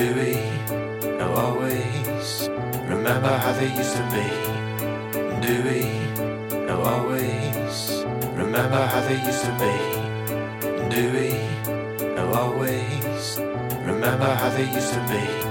Do we know always remember how they used to be? Do we know always remember how they used to be? Do we know always remember how they used to be?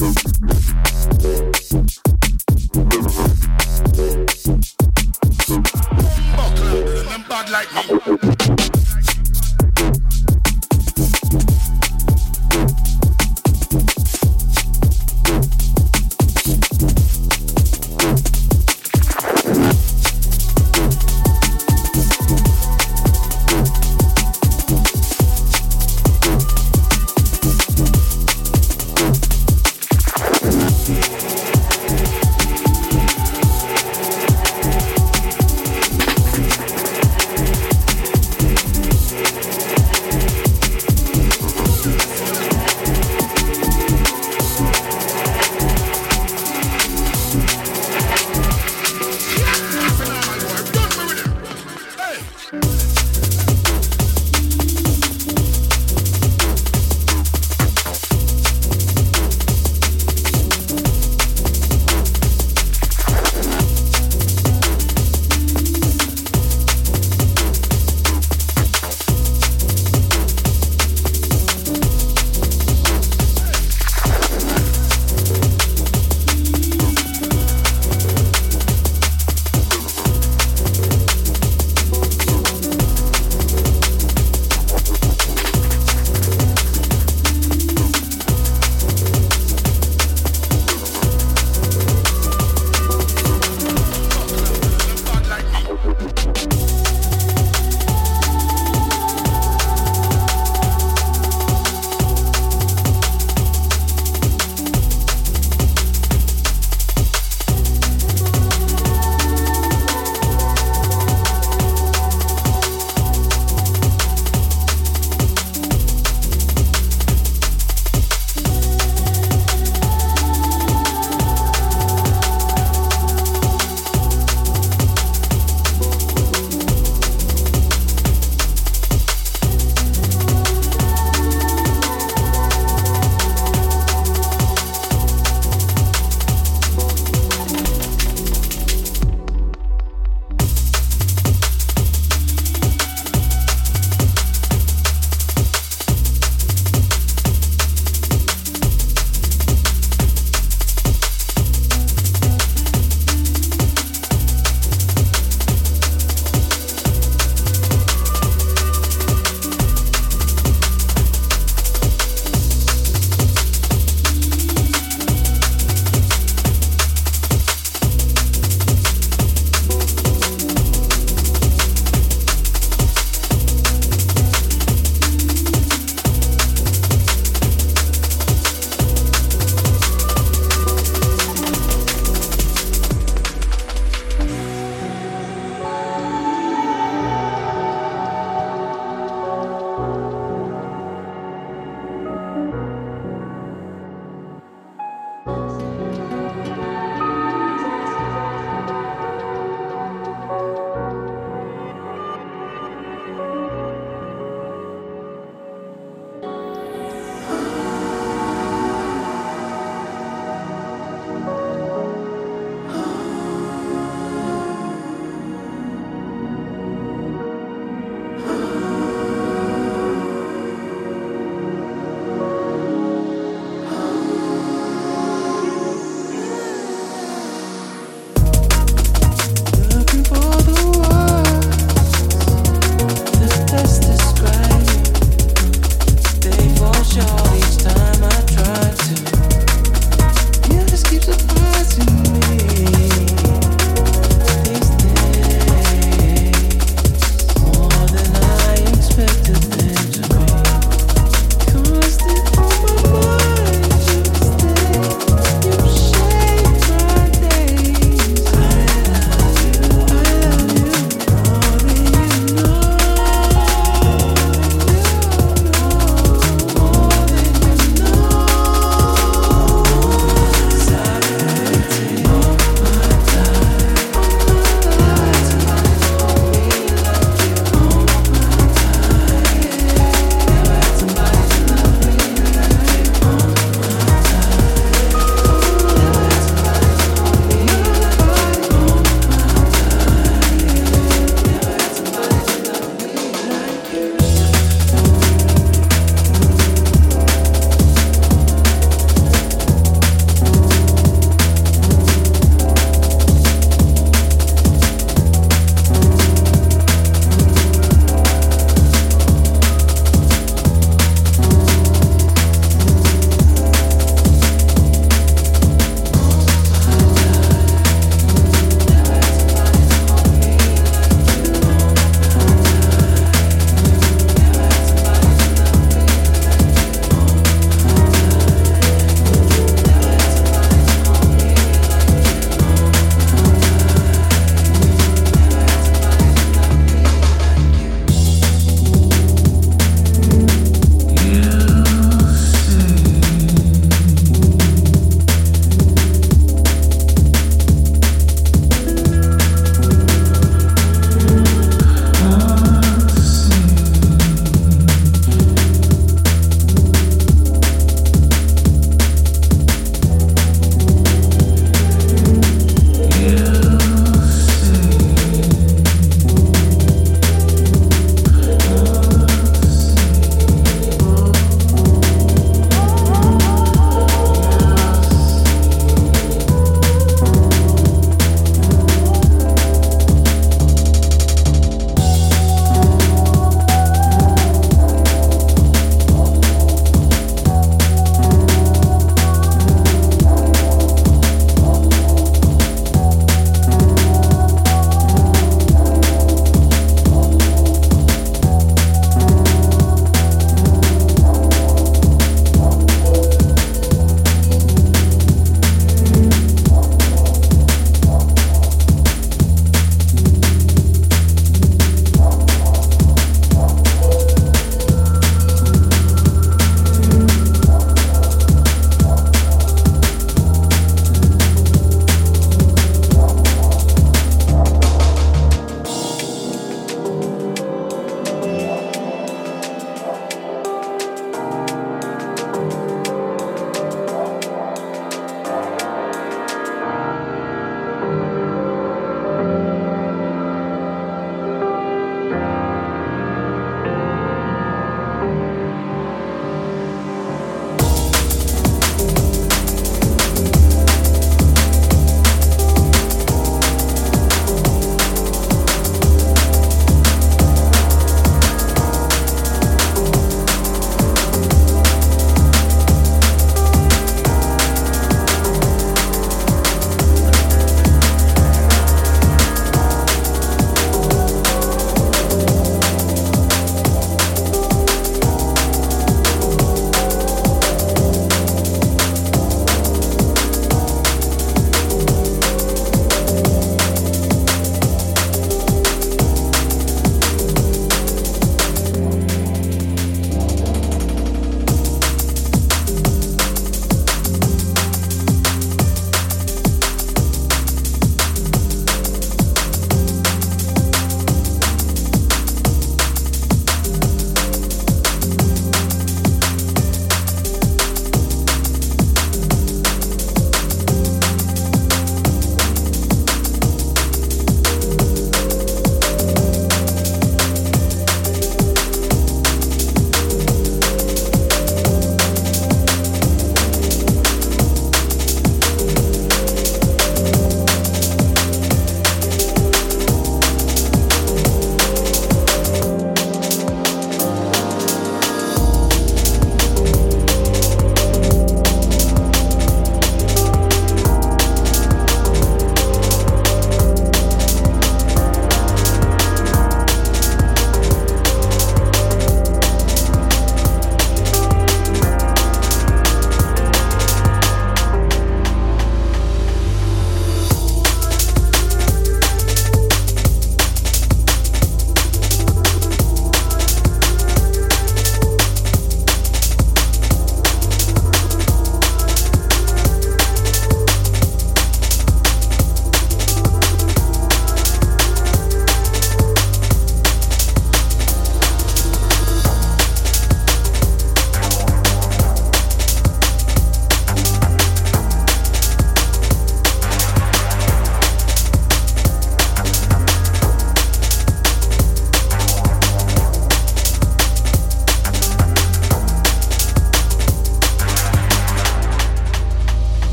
Boom.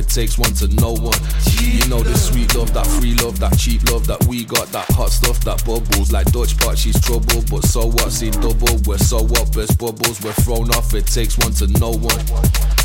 it takes one to know one. You know the sweet love, that free love, that cheap love that we got, that hot stuff that bubbles like Dutch pot. She's trouble, but so what? See double, we're so up, it's bubbles, we're thrown off. It takes one to know one.